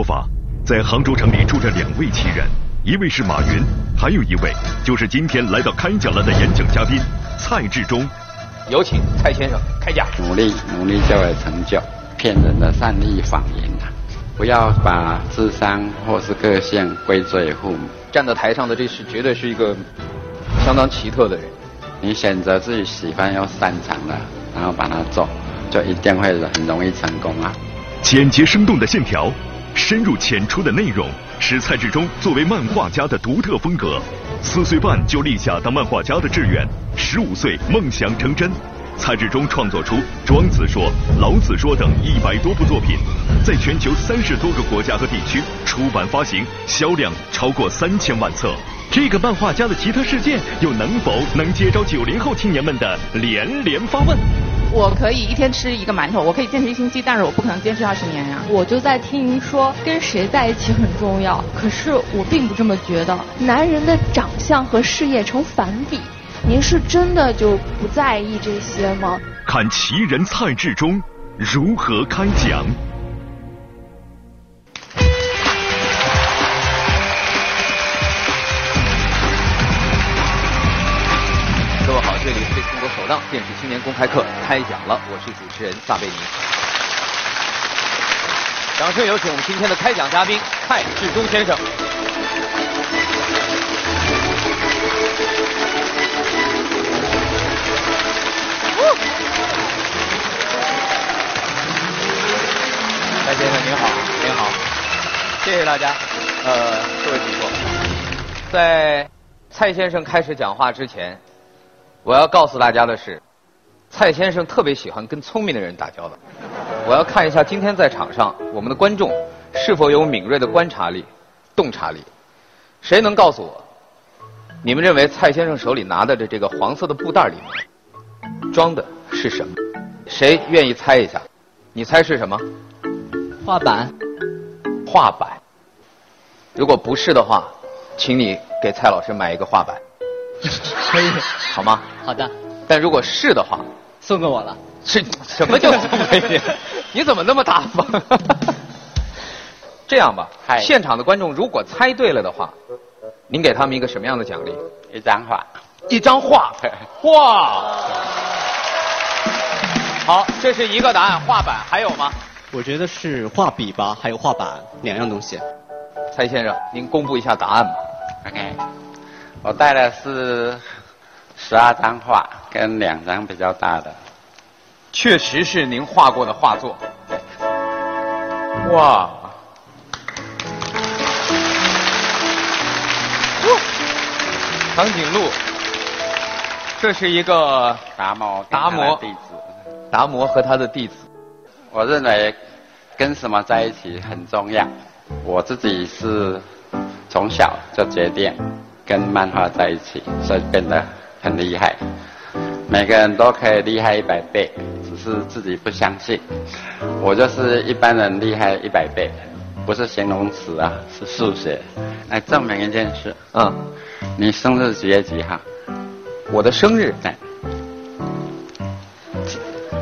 说法，在杭州城里住着两位奇人，一位是马云，还有一位就是今天来到开讲了的演讲嘉宾蔡志忠。有请蔡先生开讲。努力，努力就会成就。骗人的善意谎言啊！不要把智商或是个性归罪父母。站在台上的这是绝对是一个相当奇特的人。你选择自己喜欢又擅长的，然后把它做，就一定会很容易成功啊！简洁生动的线条，深入浅出的内容，使蔡志忠作为漫画家的独特风格。四岁半就立下当漫画家的志愿，十五岁梦想成真。蔡志忠创作出《庄子说》《老子说》等一百多部作品，在全球三十多个国家和地区出版发行，销量超过三千万册。这个漫画家的奇特世界，又能否能接招九零后青年们的连连发问？我可以一天吃一个馒头，我可以坚持一星期，但是我不可能坚持二十年呀。我就在听您说跟谁在一起很重要，可是我并不这么觉得。男人的长相和事业成反比，您是真的就不在意这些吗？看奇人蔡志忠如何开讲。档电视青年公开课开讲了，我是主持人撒贝宁。掌声有请我们今天的开讲嘉宾蔡志忠先生。蔡先生您好，您好，谢谢大家。呃，各位请坐。在蔡先生开始讲话之前。我要告诉大家的是，蔡先生特别喜欢跟聪明的人打交道。我要看一下今天在场上我们的观众是否有敏锐的观察力、洞察力。谁能告诉我，你们认为蔡先生手里拿的这这个黄色的布袋里面装的是什么？谁愿意猜一下？你猜是什么？画板。画板。如果不是的话，请你给蔡老师买一个画板。可以，好吗？好的。但如果是的话，送给我了。是什么叫 送给你？你怎么那么大方？这样吧，现场的观众如果猜对了的话，您给他们一个什么样的奖励？一张画。一张画。哇。好，这是一个答案，画板还有吗？我觉得是画笔吧，还有画板两样东西。蔡先生，您公布一下答案吧。OK。我带的是十二张画，跟两张比较大的。确实是您画过的画作。哇！长颈鹿，这是一个达摩达摩弟子，达摩和他的弟子。我认为跟什么在一起很重要。我自己是从小就决定。跟漫画在一起，所以变得很厉害。每个人都可以厉害一百倍，只是自己不相信。我就是一般人厉害一百倍，不是形容词啊，是数学。来证明一件事。嗯，你生日几月几号？我的生日。对。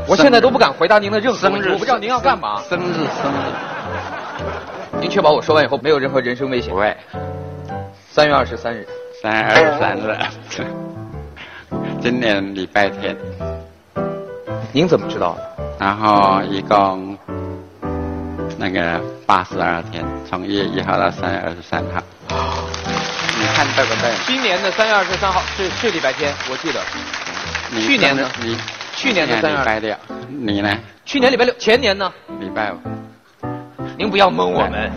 我现在都不敢回答您的任何问题，我不知道您要干嘛。生日，生日。您确保我说完以后没有任何人身危险？不会。三月二十三日。三月二十三日，今年礼拜天。您怎么知道的？然后一共那个八十二天，从一月一号到三月二十三号。你看对不对？今年的三月二十三号是是礼拜天，我记得。去年呢？你去年的三月礼拜六，你呢？去年礼拜六，前年呢？礼拜五。您不要蒙我们。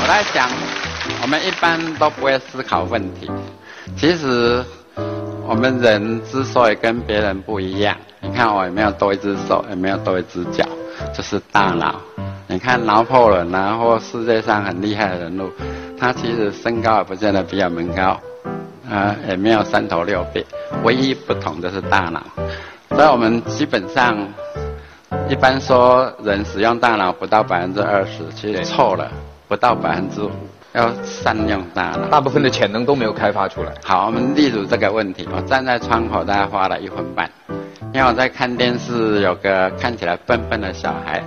我在想。我们一般都不会思考问题。其实，我们人之所以跟别人不一样，你看我也没有多一只手，也没有多一只脚，就是大脑。你看拿破仑啊，或世界上很厉害的人物，他其实身高也不见得比我们高，啊，也没有三头六臂，唯一不同的是大脑。所以我们基本上，一般说人使用大脑不到百分之二十，其实错了，不到百分之五。要善用大脑，大部分的潜能都没有开发出来。好，我们例如这个问题，我站在窗口大概花了一分半，因因为我在看电视，有个看起来笨笨的小孩，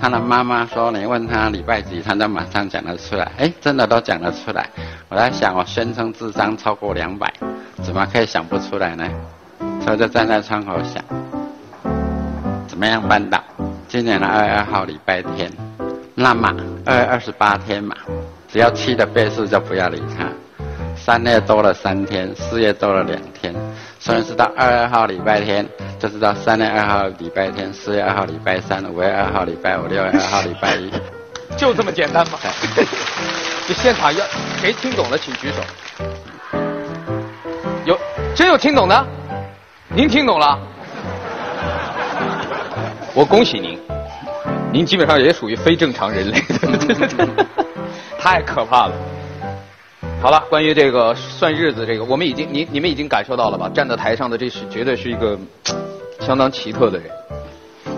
他的妈妈说：“你问他礼拜几，他都马上讲得出来。”哎，真的都讲得出来。我在想，我宣称智商超过两百，怎么可以想不出来呢？所以就站在窗口想，怎么样办到？今年的二月二号礼拜天，那么二月二十八天嘛，只要七的倍数就不要理他。三月多了三天，四月多了两天，虽然是到二月二号礼拜天，就是到三月二号礼拜天，四月二号礼拜三，五月二号礼拜五，六月二号礼拜一，就这么简单吗？这现场要谁听懂了，请举手。有真有听懂的？您听懂了？我恭喜您，您基本上也属于非正常人类，太可怕了。好了，关于这个算日子，这个我们已经，你你们已经感受到了吧？站在台上的这是绝对是一个相当奇特的人。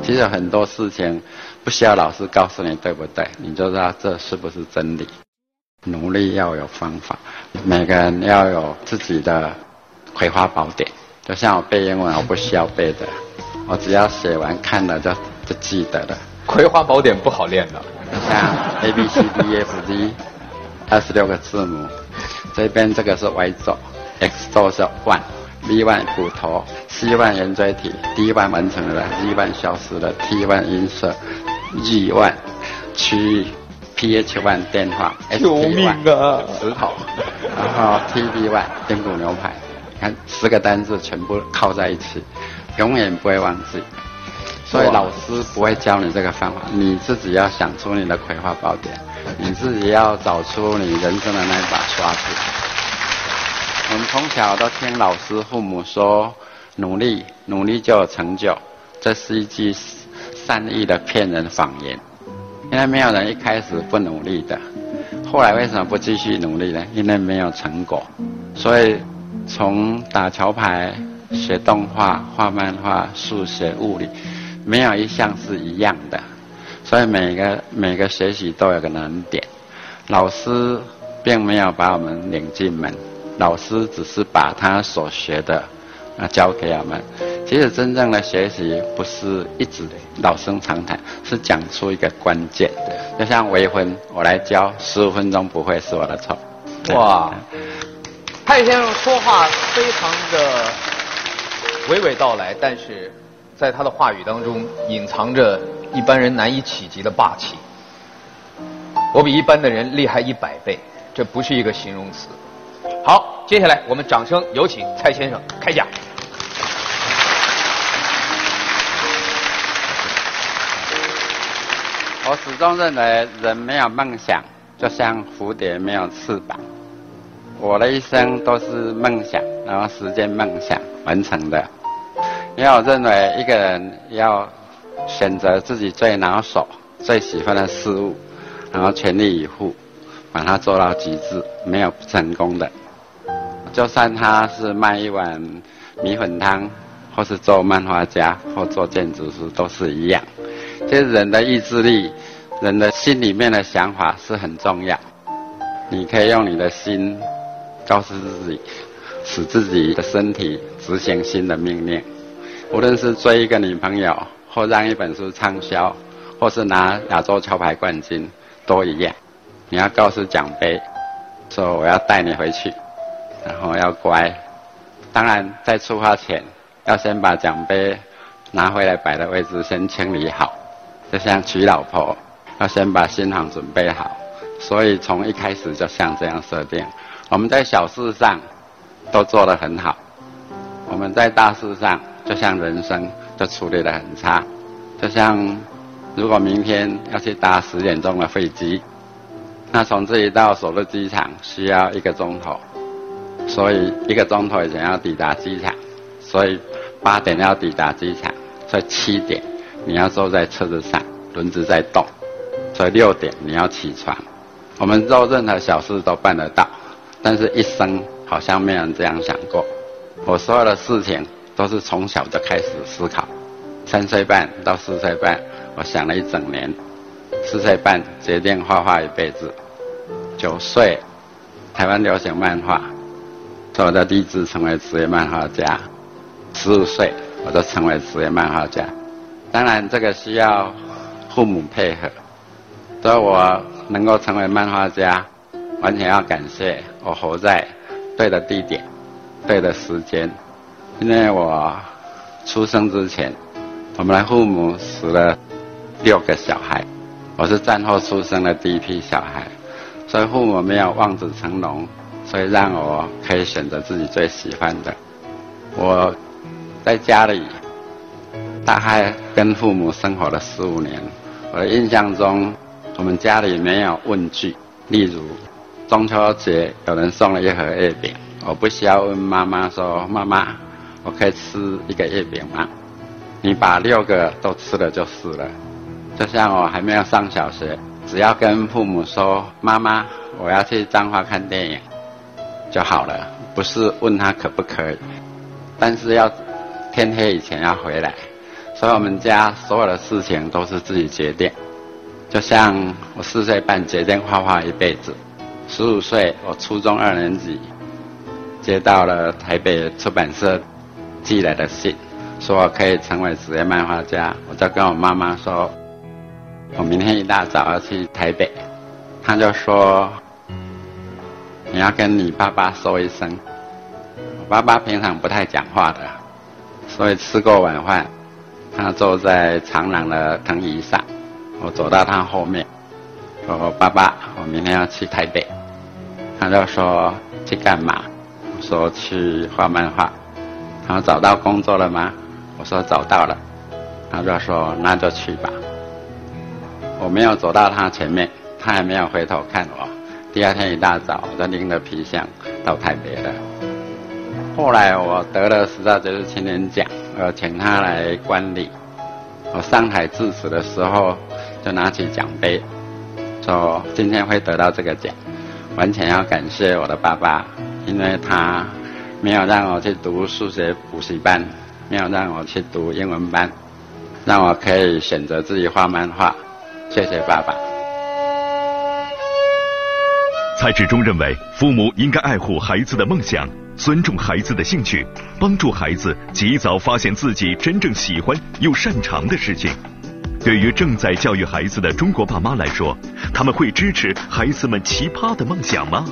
其实很多事情不需要老师告诉你对不对，你就知道这是不是真理。努力要有方法，每个人要有自己的葵花宝典。就像我背英文，我不需要背的，我只要写完看了就就记得了。葵花宝典不好练的，像 A B C D E F G，二十六个字母。这边这个是 Y 轴，X 轴是 one，V one 骨头，C one 圆锥体，D one 完成了，E one 消失了，T one 音色，G one 区域，P H one 电话，S T one 石头，然后 T B one 丁骨牛排，看十个单字全部靠在一起，永远不会忘记。所以老师不会教你这个方法，你自己要想出你的葵花宝典。你自己要找出你人生的那一把刷子。我们从小都听老师、父母说，努力，努力就有成就，这是一句善意的骗人谎言。因为没有人一开始不努力的，后来为什么不继续努力呢？因为没有成果。所以从打桥牌、学动画、画漫画、数学、物理，没有一项是一样的。所以每个每个学习都有个难点，老师并没有把我们领进门，老师只是把他所学的啊教给我们。其实真正的学习不是一直老生常谈，是讲出一个关键。就像微婚，我来教十五分钟不会是我的错。哇，蔡先生说话非常的娓娓道来，但是在他的话语当中隐藏着。一般人难以企及的霸气，我比一般的人厉害一百倍，这不是一个形容词。好，接下来我们掌声有请蔡先生开讲。我始终认为，人没有梦想，就像蝴蝶没有翅膀。我的一生都是梦想，然后实现梦想完成的。因为我认为，一个人要。选择自己最拿手、最喜欢的事物，然后全力以赴，把它做到极致，没有不成功的。就算他是卖一碗米粉汤，或是做漫画家，或做建筑师，都是一样。其实人的意志力，人的心里面的想法是很重要。你可以用你的心，告诉自己，使自己的身体执行新的命令。无论是追一个女朋友。或让一本书畅销，或是拿亚洲桥牌冠军，都一样。你要告诉奖杯，说我要带你回去，然后要乖。当然，在出发前，要先把奖杯拿回来摆的位置先清理好。就像娶老婆，要先把新房准备好。所以从一开始就像这样设定。我们在小事上都做得很好，我们在大事上就像人生。就处理得很差，就像如果明天要去搭十点钟的飞机，那从这里到首都机场需要一个钟头，所以一个钟头以前要抵达机场，所以八点要抵达机场，所以七点你要坐在车子上，轮子在动，所以六点你要起床。我们做任何小事都办得到，但是一生好像没有人这样想过。我所有的事情。都是从小就开始思考，三岁半到四岁半，我想了一整年，四岁半决定画画一辈子，九岁，台湾流行漫画，做我的立志成为职业漫画家，十五岁我就成为职业漫画家。当然，这个需要父母配合。所以我能够成为漫画家，完全要感谢我活在对的地点、对的时间。因为我出生之前，我们的父母死了六个小孩，我是战后出生的第一批小孩，所以父母没有望子成龙，所以让我可以选择自己最喜欢的。我在家里大概跟父母生活了十五年，我的印象中。我们家里没有问句，例如中秋节有人送了一盒月饼，我不需要问妈妈说：“妈妈，我可以吃一个月饼吗？”你把六个都吃了就是了。就像我还没有上小学，只要跟父母说：“妈妈，我要去彰化看电影”就好了，不是问他可不可以，但是要天黑以前要回来。所以我们家所有的事情都是自己决定。就像我四岁半决定画画一辈子，十五岁我初中二年级接到了台北出版社寄来的信，说我可以成为职业漫画家，我就跟我妈妈说，我明天一大早要去台北，他就说你要跟你爸爸说一声，我爸爸平常不太讲话的，所以吃过晚饭，他坐在长廊的藤椅上。我走到他后面，说：“爸爸，我明天要去台北。”他就说：“去干嘛？”我说：“去画漫画。”然后：“找到工作了吗？”我说：“找到了。”他就说：“那就去吧。”我没有走到他前面，他还没有回头看我。第二天一大早，我就拎着皮箱到台北了。后来我得了十大杰出青年奖，我请他来观礼。我上台致辞的时候。就拿起奖杯，说今天会得到这个奖，完全要感谢我的爸爸，因为他没有让我去读数学补习班，没有让我去读英文班，让我可以选择自己画漫画。谢谢爸爸。蔡志忠认为，父母应该爱护孩子的梦想，尊重孩子的兴趣，帮助孩子及早发现自己真正喜欢又擅长的事情。对于正在教育孩子的中国爸妈来说，他们会支持孩子们奇葩的梦想吗？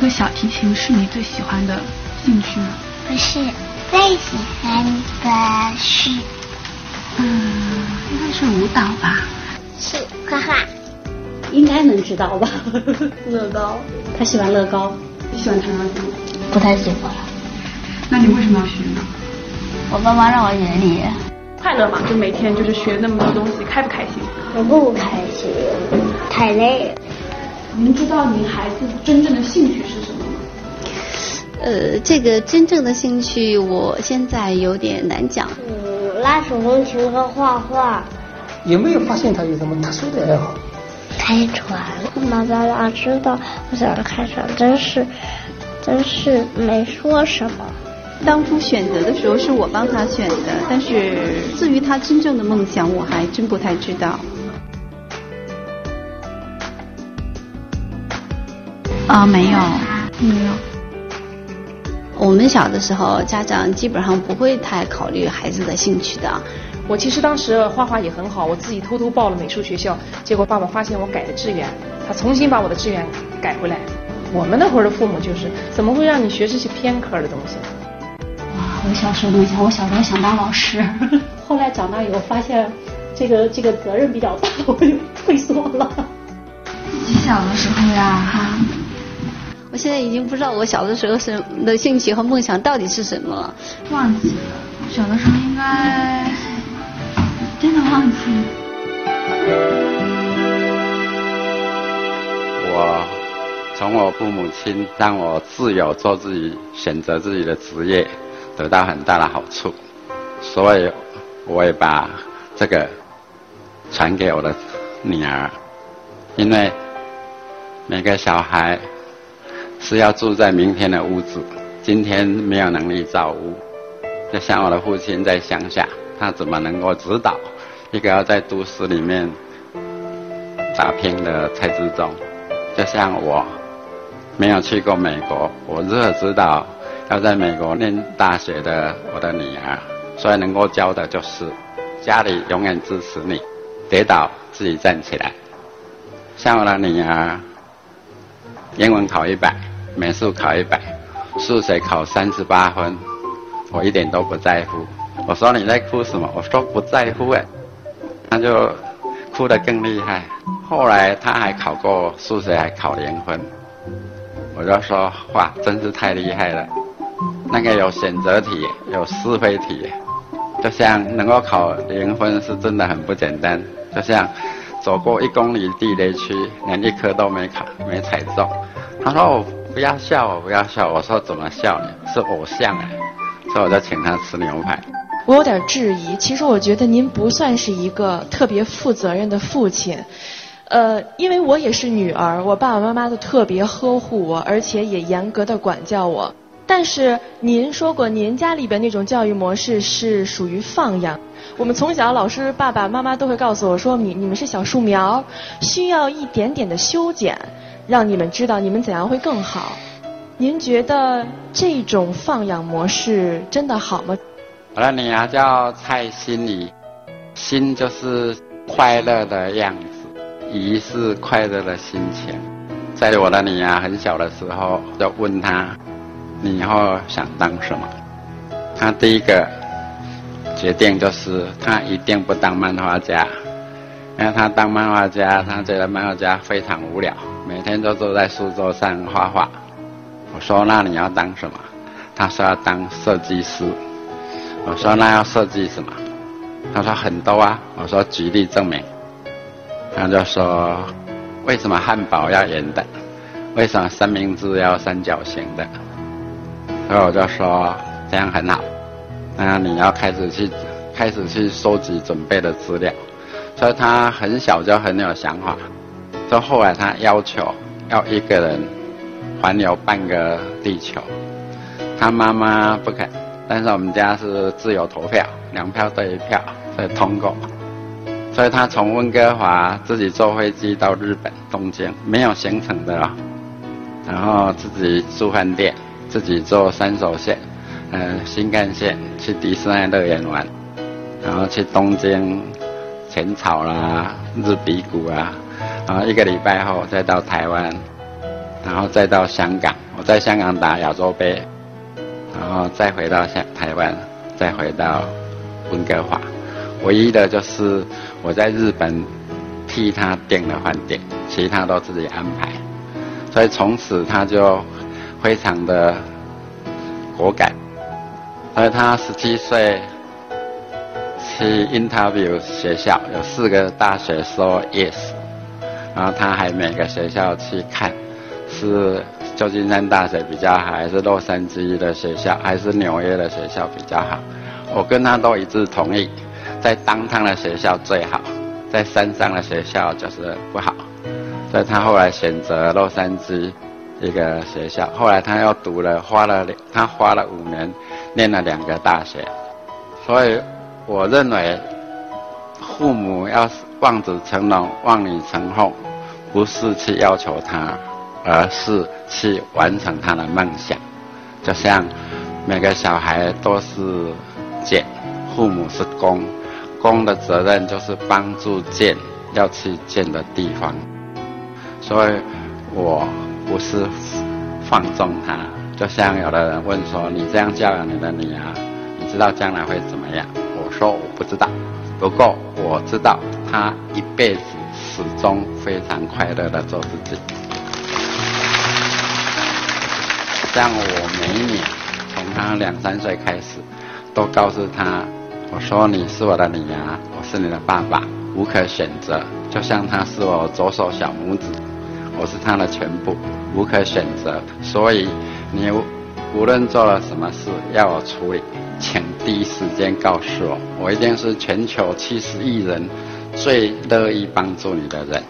个小提琴是你最喜欢的兴趣吗？不是，最喜欢的是，嗯，应该是舞蹈吧？是画画。应该能知道吧？乐高。他喜欢乐高。你喜欢弹钢琴吗？不太喜欢。那你为什么要学呢？我爸妈让我学历，快乐嘛，就每天就是学那么多东西，开不开心？我不开心，太累。您知道您孩子真正的兴趣是什么吗？呃，这个真正的兴趣，我现在有点难讲。嗯，拉手风琴和画画。有没有发现他有什么特殊的爱好？开船。妈妈老知道我想开船，真是，真是没说什么。当初选择的时候是我帮他选的，但是至于他真正的梦想，我还真不太知道。啊，没有，没有。我们小的时候，家长基本上不会太考虑孩子的兴趣的。我其实当时画画也很好，我自己偷偷报了美术学校，结果爸爸发现我改了志愿，他重新把我的志愿改回来。我们那会儿的父母就是，怎么会让你学这些偏科的东西？我小时候梦想，我小时候想当老师，后来长大以后发现，这个这个责任比较大，我就退缩了。你小的时候呀，哈，我现在已经不知道我小的时候是的兴趣和梦想到底是什么了，忘记了。小的时候应该真的忘记了。我从我父母亲让我自由做自己选择自己的职业。得到很大的好处，所以我也把这个传给我的女儿，因为每个小孩是要住在明天的屋子，今天没有能力造屋。就像我的父亲在乡下，他怎么能够指导一个要在都市里面打拼的蔡志忠？就像我没有去过美国，我如何知道？要在美国念大学的我的女儿，所以能够教的就是家里永远支持你，跌倒自己站起来。像我的女儿，英文考一百，美术考一百，数学考三十八分，我一点都不在乎。我说你在哭什么？我说不在乎哎，他就哭得更厉害。后来他还考过数学，还考零分，我就说哇，真是太厉害了。那个有选择题，有是非题，就像能够考零分是真的很不简单。就像走过一公里地雷区，连一颗都没考，没踩中。他说我不要笑，我不要笑。我说怎么笑呢？是偶像哎，所以我就请他吃牛排。我有点质疑，其实我觉得您不算是一个特别负责任的父亲。呃，因为我也是女儿，我爸爸妈妈都特别呵护我，而且也严格的管教我。但是您说过，您家里边那种教育模式是属于放养。我们从小老师、爸爸妈妈都会告诉我说，你你们是小树苗，需要一点点的修剪，让你们知道你们怎样会更好。您觉得这种放养模式真的好吗？我的女儿叫蔡心怡，心就是快乐的样子，怡是快乐的心情。在我的女儿很小的时候，就问她。你以后想当什么？她第一个决定就是她一定不当漫画家，因为她当漫画家，她觉得漫画家非常无聊，每天都坐在书桌上画画。我说那你要当什么？他说要当设计师。我说那要设计什么？他说很多啊。我说举例证明。他就说为什么汉堡要圆的？为什么三明治要三角形的？所以我就说这样很好，那你要开始去开始去收集准备的资料。所以他很小就很有想法，到后来他要求要一个人环游半个地球，他妈妈不肯，但是我们家是自由投票，两票对一票，所以通过。所以他从温哥华自己坐飞机到日本东京，没有行程的哦，然后自己住饭店。自己坐三手线，嗯，新干线去迪士尼乐园玩，然后去东京浅草啦、日比谷啊，然后一个礼拜后再到台湾，然后再到香港，我在香港打亚洲杯，然后再回到香台湾，再回到温哥华，唯一的就是我在日本替他订了饭店，其他都自己安排，所以从此他就。非常的果敢，而他十七岁去 interview 学校，有四个大学说 yes，然后他还每个学校去看，是旧金山大学比较好，还是洛杉矶的学校，还是纽约的学校比较好？我跟他都一致同意，在当趟的学校最好，在山上的学校就是不好，所以他后来选择洛杉矶。一个学校，后来他又读了，花了他花了五年，念了两个大学，所以我认为，父母要望子成龙、望女成凤，不是去要求他，而是去完成他的梦想。就像每个小孩都是剑，父母是弓，弓的责任就是帮助剑要去剑的地方。所以我。不是放纵他，就像有的人问说：“你这样教养你的女儿，你知道将来会怎么样？”我说：“我不知道，不过我知道他一辈子始终非常快乐的做自己。”像我每一年从他两三岁开始，都告诉他：“我说你是我的女儿，我是你的爸爸，无可选择。”就像她是我左手小拇指。我是他的全部，无可选择，所以你无论做了什么事要我处理，请第一时间告诉我，我一定是全球七十亿人最乐意帮助你的人。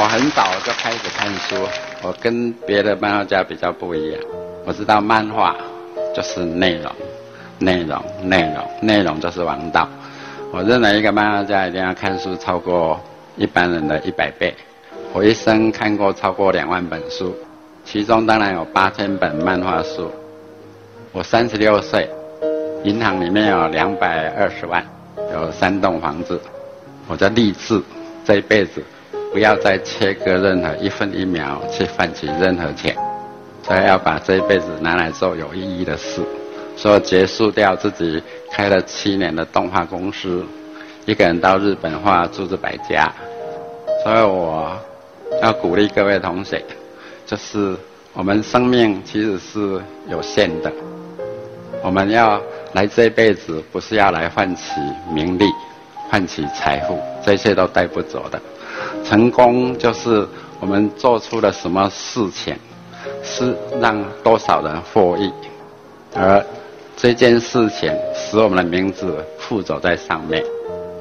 我很早就开始看书，我跟别的漫画家比较不一样，我知道漫画就是内容，内容，内容，内容就是王道。我认为一个漫画家一定要看书超过一般人的一百倍。我一生看过超过两万本书，其中当然有八千本漫画书。我三十六岁，银行里面有两百二十万，有三栋房子。我在立志这一辈子不要再切割任何一分一秒去换取任何钱，所以要把这一辈子拿来做有意义的事。所以结束掉自己开了七年的动画公司，一个人到日本画诸子百家。所以我要鼓励各位同学，就是我们生命其实是有限的，我们要来这辈子不是要来换取名利。换取财富，这些都带不走的。成功就是我们做出了什么事情，是让多少人获益，而这件事情使我们的名字附着在上面。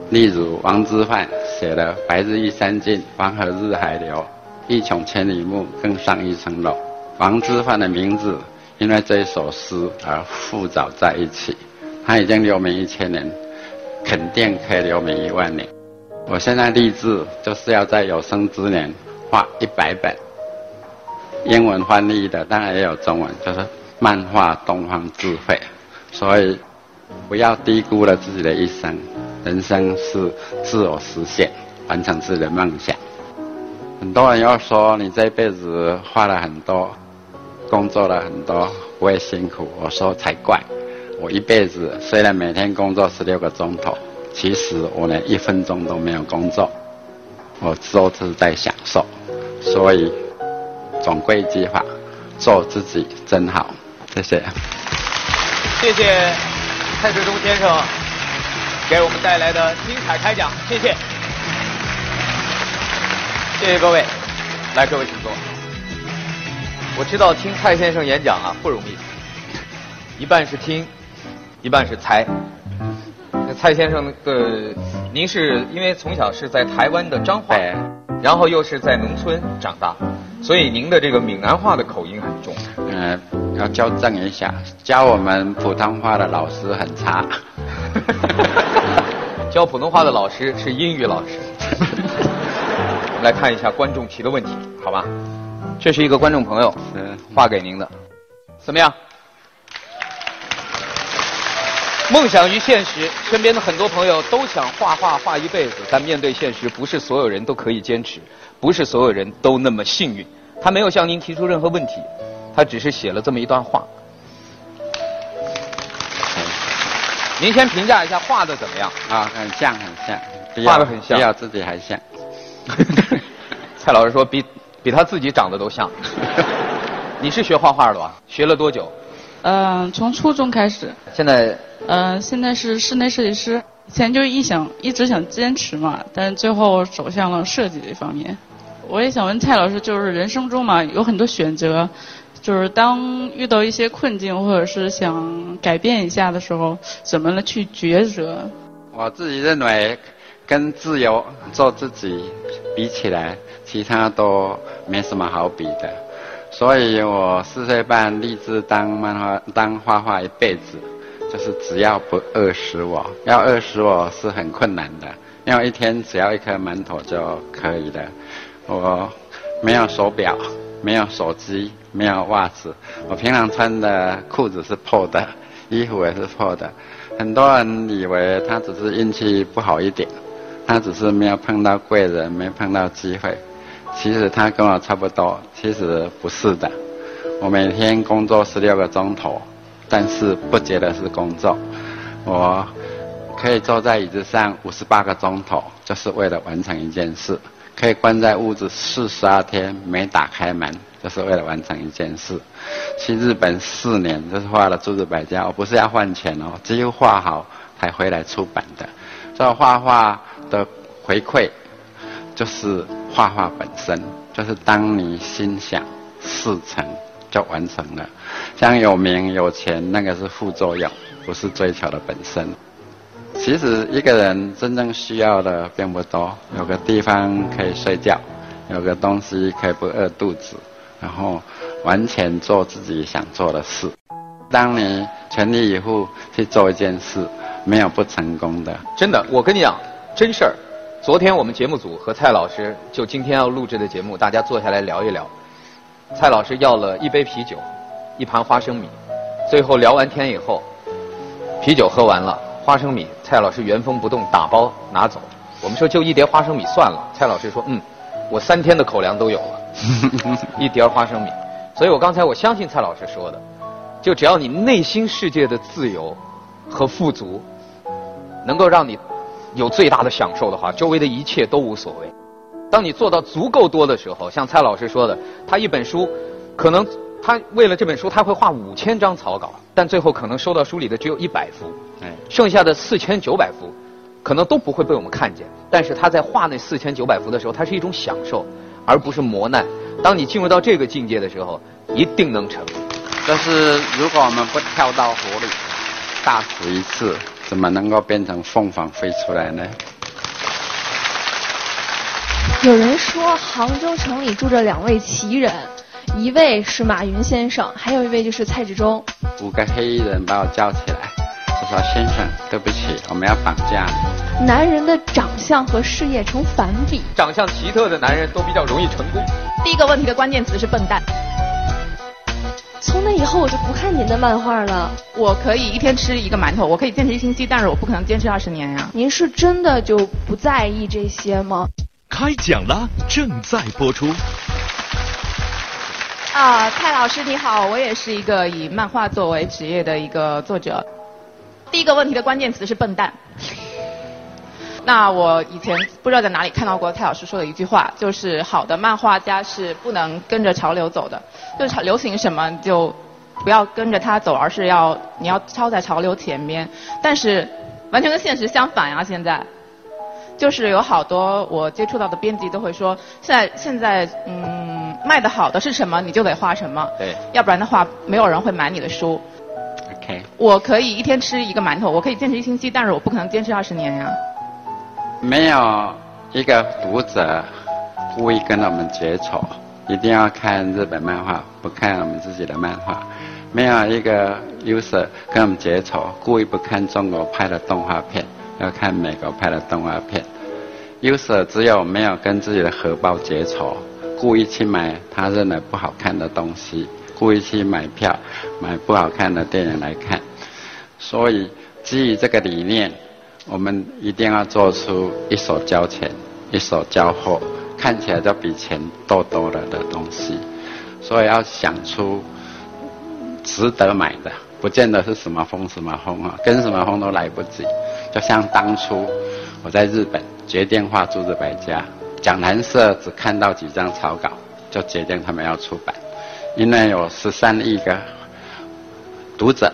例如王之涣写的“白日依山尽，黄河日海流，欲穷千里目，更上一层楼”。王之涣的名字因为这一首诗而附着在一起，他已经留名一千年。肯定可以留名一万年。我现在立志就是要在有生之年画一百本英文翻译的，当然也有中文，就是漫画东方智慧。所以不要低估了自己的一生，人生是自我实现，完成自己的梦想。很多人要说你这辈子画了很多，工作了很多，不会辛苦。我说才怪。我一辈子虽然每天工作十六个钟头，其实我连一分钟都没有工作，我都是在享受。所以，总归一句话，做自己真好。谢谢。谢谢蔡志忠先生给我们带来的精彩开讲，谢谢。谢谢各位，来各位请坐。我知道听蔡先生演讲啊不容易，一半是听。一半是猜。那蔡先生，的您是因为从小是在台湾的彰化，然后又是在农村长大，所以您的这个闽南话的口音很重。嗯，要纠正一下，教我们普通话的老师很差。教普通话的老师是英语老师。我们来看一下观众提的问题，好吧？这是一个观众朋友发给您的，怎么样？梦想与现实，身边的很多朋友都想画画画一辈子，但面对现实，不是所有人都可以坚持，不是所有人都那么幸运。他没有向您提出任何问题，他只是写了这么一段话。您先评价一下画的怎么样？啊，很像，很像，画的很像，比我自己还像。蔡老师说，比比他自己长得都像。你是学画画的吧？学了多久？嗯，从初中开始。现在。嗯，现在是室内设计师。以前就一想，一直想坚持嘛，但最后走向了设计这方面。我也想问蔡老师，就是人生中嘛，有很多选择，就是当遇到一些困境或者是想改变一下的时候，怎么了去抉择？我自己认为，跟自由做自己比起来，其他都没什么好比的。所以我四岁半立志当漫画，当画画一辈子。就是只要不饿死我，要饿死我是很困难的，因为一天只要一颗馒头就可以了。我没有手表，没有手机，没有袜子，我平常穿的裤子是破的，衣服也是破的。很多人以为他只是运气不好一点，他只是没有碰到贵人，没碰到机会。其实他跟我差不多，其实不是的。我每天工作十六个钟头。但是不觉得是工作，我可以坐在椅子上五十八个钟头，就是为了完成一件事；可以关在屋子四十二天没打开门，就是为了完成一件事。去日本四年，就是画了诸子百家，我不是要换钱哦，只有画好才回来出版的。这画画的回馈，就是画画本身，就是当你心想事成。就完成了，像有名有钱，那个是副作用，不是追求的本身。其实一个人真正需要的并不多，有个地方可以睡觉，有个东西可以不饿肚子，然后完全做自己想做的事。当你全力以赴去做一件事，没有不成功的。真的，我跟你讲，真事儿。昨天我们节目组和蔡老师就今天要录制的节目，大家坐下来聊一聊。蔡老师要了一杯啤酒，一盘花生米，最后聊完天以后，啤酒喝完了，花生米蔡老师原封不动打包拿走。我们说就一碟花生米算了，蔡老师说嗯，我三天的口粮都有了，一碟花生米。所以我刚才我相信蔡老师说的，就只要你内心世界的自由和富足，能够让你有最大的享受的话，周围的一切都无所谓。当你做到足够多的时候，像蔡老师说的，他一本书，可能他为了这本书他会画五千张草稿，但最后可能收到书里的只有一百幅，剩下的四千九百幅，可能都不会被我们看见。但是他在画那四千九百幅的时候，它是一种享受，而不是磨难。当你进入到这个境界的时候，一定能成。但是如果我们不跳到火里，大死一次，怎么能够变成凤凰飞出来呢？有人说杭州城里住着两位奇人，一位是马云先生，还有一位就是蔡志忠。五个黑衣人把我叫起来，我说：“先生，对不起，我们要绑架你。”男人的长相和事业成反比，长相奇特的男人都比较容易成功。第一个问题的关键词是笨蛋。从那以后我就不看您的漫画了。我可以一天吃一个馒头，我可以坚持一星期，但是我不可能坚持二十年呀。您是真的就不在意这些吗？开讲啦，正在播出。啊，蔡老师你好，我也是一个以漫画作为职业的一个作者。第一个问题的关键词是笨蛋。那我以前不知道在哪里看到过蔡老师说的一句话，就是好的漫画家是不能跟着潮流走的，就是潮流行什么就不要跟着它走，而是要你要超在潮流前面。但是完全跟现实相反呀，现在就是有好多我接触到的编辑都会说，现在现在嗯卖的好的是什么，你就得画什么，对，要不然的话没有人会买你的书。OK，我可以一天吃一个馒头，我可以坚持一星期，但是我不可能坚持二十年呀。没有一个读者故意跟我们结仇，一定要看日本漫画，不看我们自己的漫画。没有一个 user 跟我们结仇，故意不看中国拍的动画片，要看美国拍的动画片。user 只有没有跟自己的荷包结仇，故意去买他认为不好看的东西，故意去买票买不好看的电影来看。所以基于这个理念。我们一定要做出一手交钱，一手交货，看起来就比钱多多了的东西。所以要想出值得买的，不见得是什么风什么风啊，跟什么风都来不及。就像当初我在日本决定画诸子百家，讲谈社只看到几张草稿，就决定他们要出版，因为有十三亿个读者。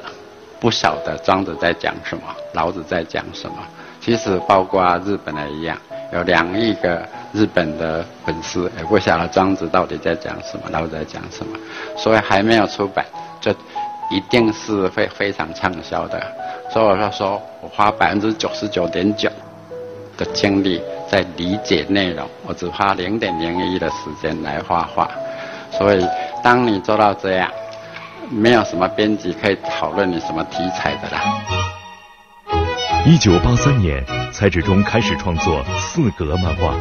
不晓得庄子在讲什么，老子在讲什么。其实包括日本的一样，有两亿个日本的粉丝也不晓得庄子到底在讲什么，老子在讲什么。所以还没有出版，就一定是会非常畅销的。所以我就说我花百分之九十九点九的精力在理解内容，我只花零点零一的时间来画画。所以当你做到这样。没有什么编辑可以讨论你什么题材的啦。一九八三年，蔡志忠开始创作四格漫画，《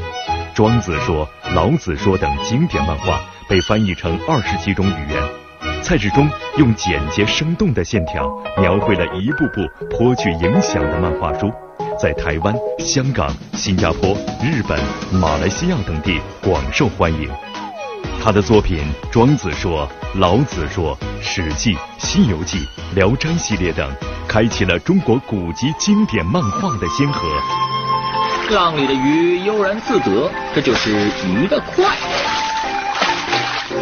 庄子说》《老子说》等经典漫画被翻译成二十几种语言。蔡志忠用简洁生动的线条，描绘了一部部颇具影响的漫画书，在台湾、香港、新加坡、日本、马来西亚等地广受欢迎。他的作品《庄子说》《老子说》《史记》《西游记》《聊斋》系列等，开启了中国古籍经典漫画的先河。浪里的鱼悠然自得，这就是鱼的快乐。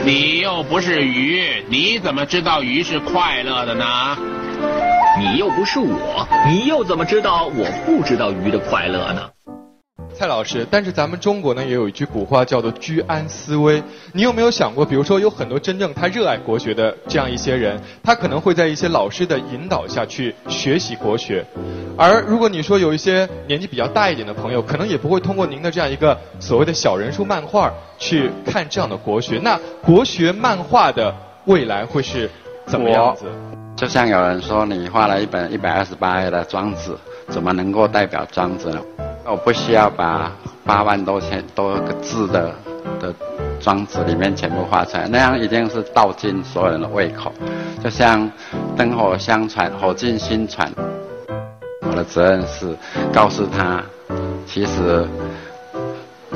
你又不是鱼，你怎么知道鱼是快乐的呢？你又不是我，你又怎么知道我不知道鱼的快乐呢？蔡老师，但是咱们中国呢也有一句古话叫做居安思危。你有没有想过，比如说有很多真正他热爱国学的这样一些人，他可能会在一些老师的引导下去学习国学，而如果你说有一些年纪比较大一点的朋友，可能也不会通过您的这样一个所谓的小人书漫画去看这样的国学。那国学漫画的未来会是怎么样子？就像有人说，你画了一本一百二十八页的《庄子》，怎么能够代表庄子呢？我不需要把八万多千多个字的的庄子里面全部画出来，那样一定是道尽所有人的胃口，就像灯火相传，火尽心传。我的责任是告诉他，其实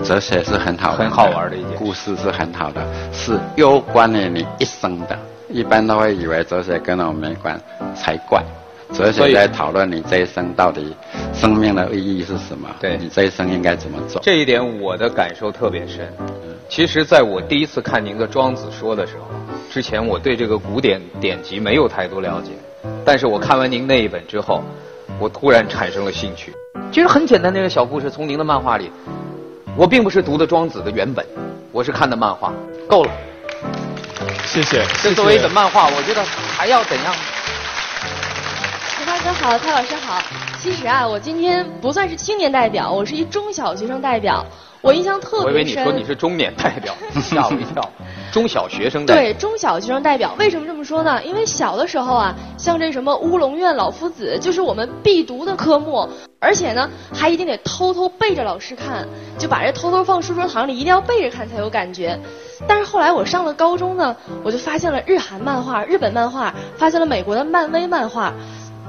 哲学是很好的，很好玩的一件故事是很好的，是攸关于你一生的。一般都会以为哲学跟我们没关，才怪。哲学在讨论你这一生到底生命的意义是什么？对你这一生应该怎么走？这一点我的感受特别深。其实，在我第一次看您的《庄子说》的时候，之前我对这个古典典籍没有太多了解，但是我看完您那一本之后，我突然产生了兴趣。其实很简单的一个小故事，从您的漫画里，我并不是读的庄子的原本，我是看的漫画，够了。谢谢。这作为一本漫画，我觉得还要怎样？陈大家好，蔡老师好。其实啊，我今天不算是青年代表，我是一中小学生代表。我印象特别深。我以为你说你是中年代表，吓我一跳。中小学生代表。对，中小学生代表。为什么这么说呢？因为小的时候啊，像这什么乌龙院、老夫子，就是我们必读的科目，而且呢，还一定得偷偷背着老师看，就把这偷偷放书桌堂里，一定要背着看才有感觉。但是后来我上了高中呢，我就发现了日韩漫画、日本漫画，发现了美国的漫威漫画。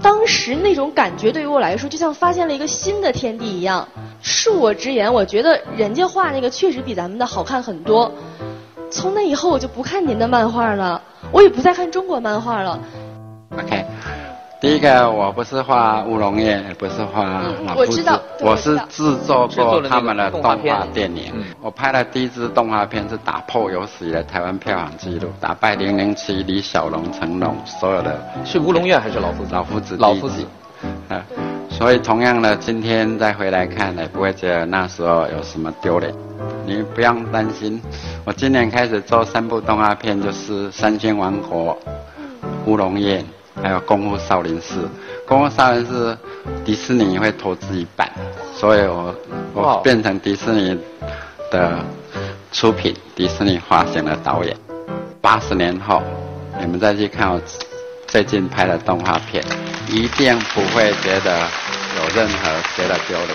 当时那种感觉对于我来说，就像发现了一个新的天地一样。恕我直言，我觉得人家画那个确实比咱们的好看很多。从那以后，我就不看您的漫画了，我也不再看中国漫画了。OK，第一个我不是画乌龙院，也不是画老夫子我知道，对我是制作过他们的动画电影。我拍的第一支动画片是打破有史以来台湾票房纪录，打败零零七、李小龙、成龙所有的。是乌龙院还是老夫子？老夫子，老夫子。啊，所以同样的，今天再回来看，也不会觉得那时候有什么丢脸。你不用担心，我今年开始做三部动画片，就是《三星王国》、《乌龙院》，还有《功夫少林寺》。《功夫少林寺》迪士尼会投资一半，所以我我变成迪士尼的出品，迪士尼发行的导演。八十年后，你们再去看我最近拍的动画片，一定不会觉得有任何觉得丢脸。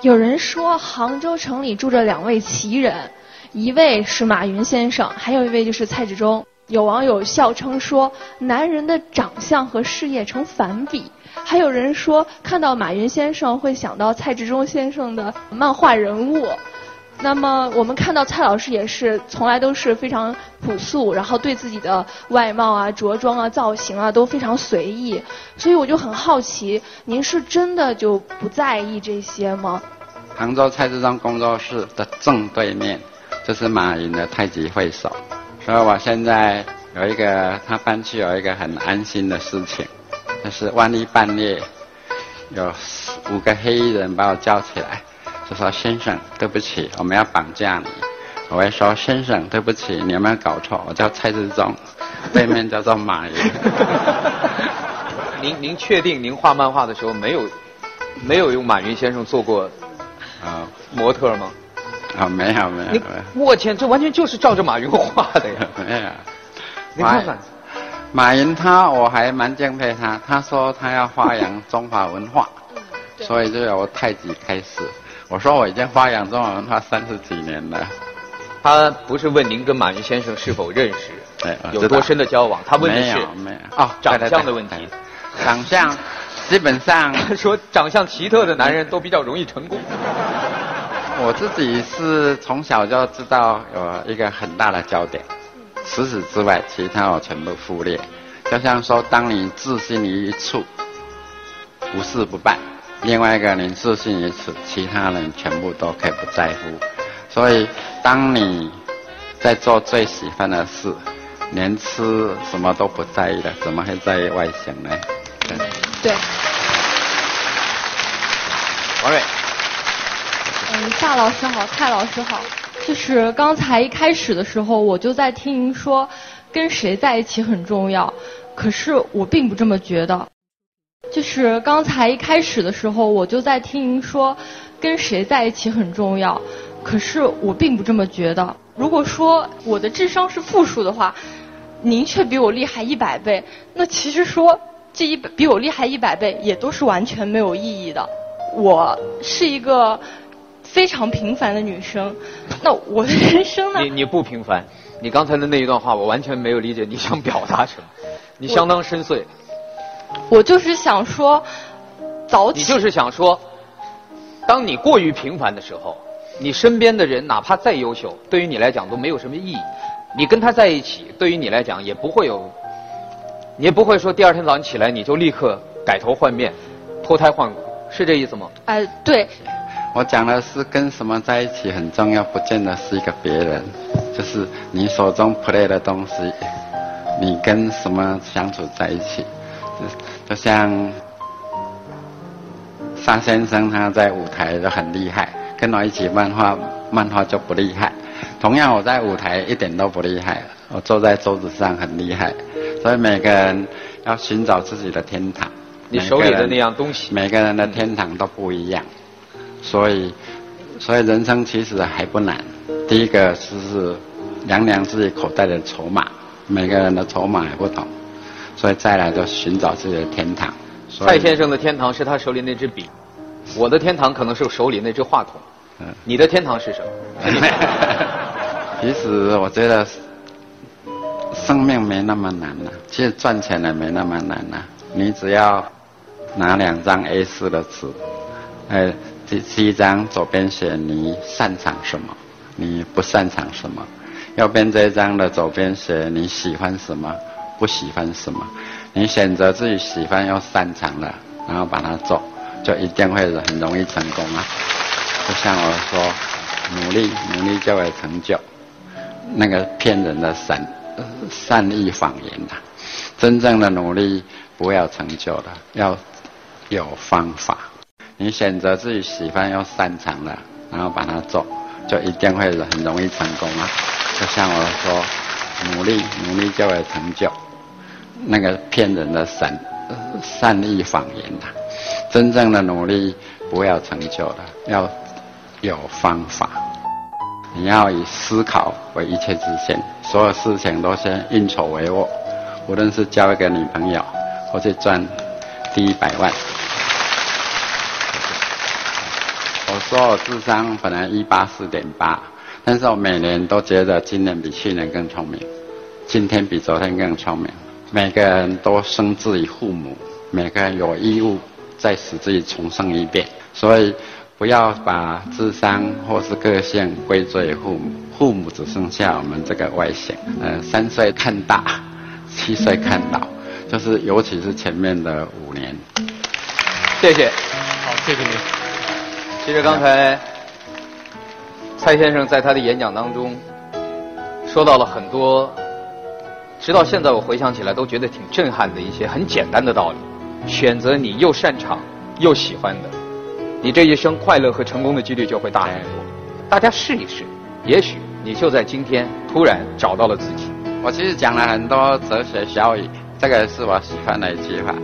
有人说杭州城里住着两位奇人，一位是马云先生，还有一位就是蔡志忠。有网友笑称说，男人的长相和事业成反比。还有人说，看到马云先生会想到蔡志忠先生的漫画人物。那么我们看到蔡老师也是从来都是非常朴素，然后对自己的外貌啊、着装啊、造型啊都非常随意，所以我就很好奇，您是真的就不在意这些吗？杭州蔡志忠工作室的正对面就是马云的太极会所，所以我现在有一个他搬去有一个很安心的事情，就是万一半夜有五个黑衣人把我叫起来。就说先生，对不起，我们要绑架你。我会说先生，对不起，你有没有搞错？我叫蔡志忠，对面叫做马云。您您确定您画漫画的时候没有没有用马云先生做过啊模特吗？啊，没有没有没有。我天，这完全就是照着马云画的呀！没有。你看看，马云他我还蛮敬佩他，他说他要发扬中华文化，所以就由太极开始。我说我已经发扬中华文化三十几年了。他不是问您跟马云先生是否认识，对，有多深的交往，他问的是没有没有哦长相的问题。长相基本上 说长相奇特的男人都比较容易成功。我自己是从小就知道有一个很大的焦点，除此之外，其他我全部忽略。就像说，当你自信于一处，无事不办。另外一个，你自信于此，其他人全部都可以不在乎。所以，当你在做最喜欢的事，连吃什么都不在意的，怎么会在意外形呢？对。对。王瑞。夏老师好，蔡老师好。就是刚才一开始的时候，我就在听您说，跟谁在一起很重要。可是我并不这么觉得。就是刚才一开始的时候，我就在听您说，跟谁在一起很重要。可是我并不这么觉得。如果说我的智商是负数的话，您却比我厉害一百倍，那其实说这一百比我厉害一百倍，也都是完全没有意义的。我是一个非常平凡的女生。那我的人生呢？你你不平凡，你刚才的那一段话我完全没有理解你想表达什么，你相当深邃。我就是想说，早起。你就是想说，当你过于平凡的时候，你身边的人哪怕再优秀，对于你来讲都没有什么意义。你跟他在一起，对于你来讲也不会有，你也不会说第二天早上起来你就立刻改头换面、脱胎换骨，是这意思吗？哎，对。我讲的是跟什么在一起很重要，不见得是一个别人，就是你手中 play 的东西，你跟什么相处在一起，就像沙先生他在舞台就很厉害，跟我一起漫画，漫画就不厉害。同样我在舞台一点都不厉害，我坐在桌子上很厉害，所以每个人要寻找自己的天堂。你手里的那样东西，每个人的天堂都不一样。所以，所以人生其实还不难。第一个是量量自己口袋的筹码，每个人的筹码也不同，所以再来就寻找自己的天堂。蔡先生的天堂是他手里那支笔，我的天堂可能是手里那支话筒。嗯，你的天堂是什么？其实我觉得生命没那么难了，其实赚钱也没那么难了。你只要拿两张 A4 的纸，哎。第第一张左边写你擅长什么，你不擅长什么；右边这一张的左边写你喜欢什么，不喜欢什么。你选择自己喜欢又擅长的，然后把它做，就一定会很容易成功啊！就像我说，努力努力就会成就。那个骗人的善善意谎言呐，真正的努力不要成就的，要有方法。你选择自己喜欢又擅长的，然后把它做，就一定会很容易成功啊！就像我说，努力努力就会成就。那个骗人的善善意谎言呐，真正的努力不会有成就的，要有方法。你要以思考为一切之先，所有事情都先运筹帷幄。无论是交一个女朋友，或者赚第一百万。我说我智商本来一八四点八，但是我每年都觉得今年比去年更聪明，今天比昨天更聪明。每个人都生自于父母，每个人有义务再使自己重生一遍。所以不要把智商或是个性归罪于父母，父母只剩下我们这个外形。呃，三岁看大，七岁看老，就是尤其是前面的五年。谢谢，好，谢谢您。其实刚才蔡先生在他的演讲当中说到了很多，直到现在我回想起来都觉得挺震撼的一些很简单的道理。选择你又擅长又喜欢的，你这一生快乐和成功的几率就会大很多。大家试一试，也许你就在今天突然找到了自己。我其实讲了很多哲学教育，这个是我喜欢的一句话。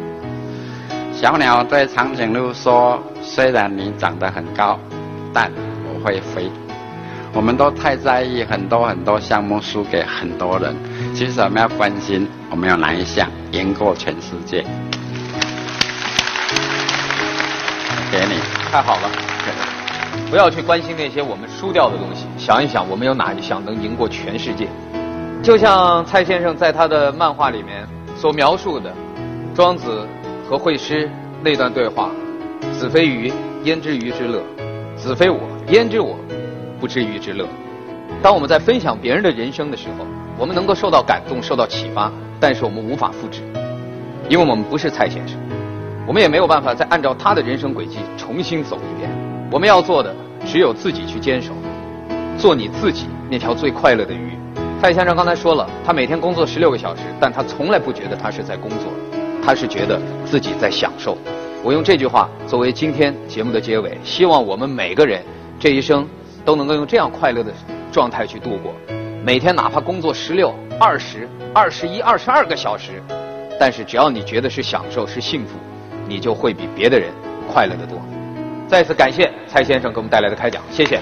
小鸟对长颈鹿说：“虽然你长得很高，但我会飞。”我们都太在意很多很多项目输给很多人，其实我们要关心我们有哪一项赢过全世界。给你，太好了。不要去关心那些我们输掉的东西，想一想我们有哪一项能赢过全世界。就像蔡先生在他的漫画里面所描述的，庄子。和会师那段对话：“子非鱼，焉知鱼之乐？子非我，焉知我不知鱼之乐？”当我们在分享别人的人生的时候，我们能够受到感动、受到启发，但是我们无法复制，因为我们不是蔡先生，我们也没有办法再按照他的人生轨迹重新走一遍。我们要做的只有自己去坚守，做你自己那条最快乐的鱼。蔡先生刚才说了，他每天工作十六个小时，但他从来不觉得他是在工作。他是觉得自己在享受。我用这句话作为今天节目的结尾，希望我们每个人这一生都能够用这样快乐的状态去度过。每天哪怕工作十六、二十、二十一、二十二个小时，但是只要你觉得是享受、是幸福，你就会比别的人快乐得多。再次感谢蔡先生给我们带来的开讲，谢谢。